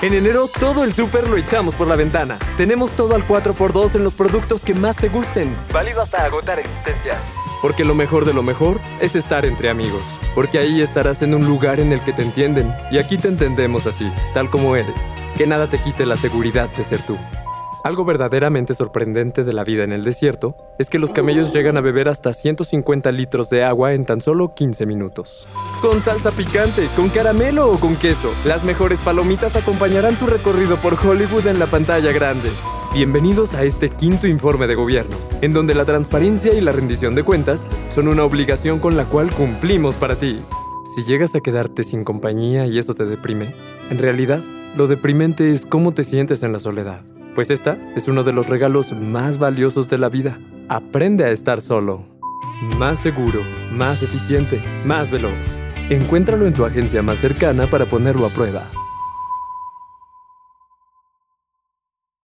En enero todo el súper lo echamos por la ventana. Tenemos todo al 4x2 en los productos que más te gusten. Válido hasta agotar existencias. Porque lo mejor de lo mejor es estar entre amigos. Porque ahí estarás en un lugar en el que te entienden. Y aquí te entendemos así, tal como eres. Que nada te quite la seguridad de ser tú. Algo verdaderamente sorprendente de la vida en el desierto es que los camellos llegan a beber hasta 150 litros de agua en tan solo 15 minutos. Con salsa picante, con caramelo o con queso, las mejores palomitas acompañarán tu recorrido por Hollywood en la pantalla grande. Bienvenidos a este quinto informe de gobierno, en donde la transparencia y la rendición de cuentas son una obligación con la cual cumplimos para ti. Si llegas a quedarte sin compañía y eso te deprime, en realidad, lo deprimente es cómo te sientes en la soledad. Pues esta es uno de los regalos más valiosos de la vida. Aprende a estar solo. Más seguro, más eficiente, más veloz. Encuéntralo en tu agencia más cercana para ponerlo a prueba.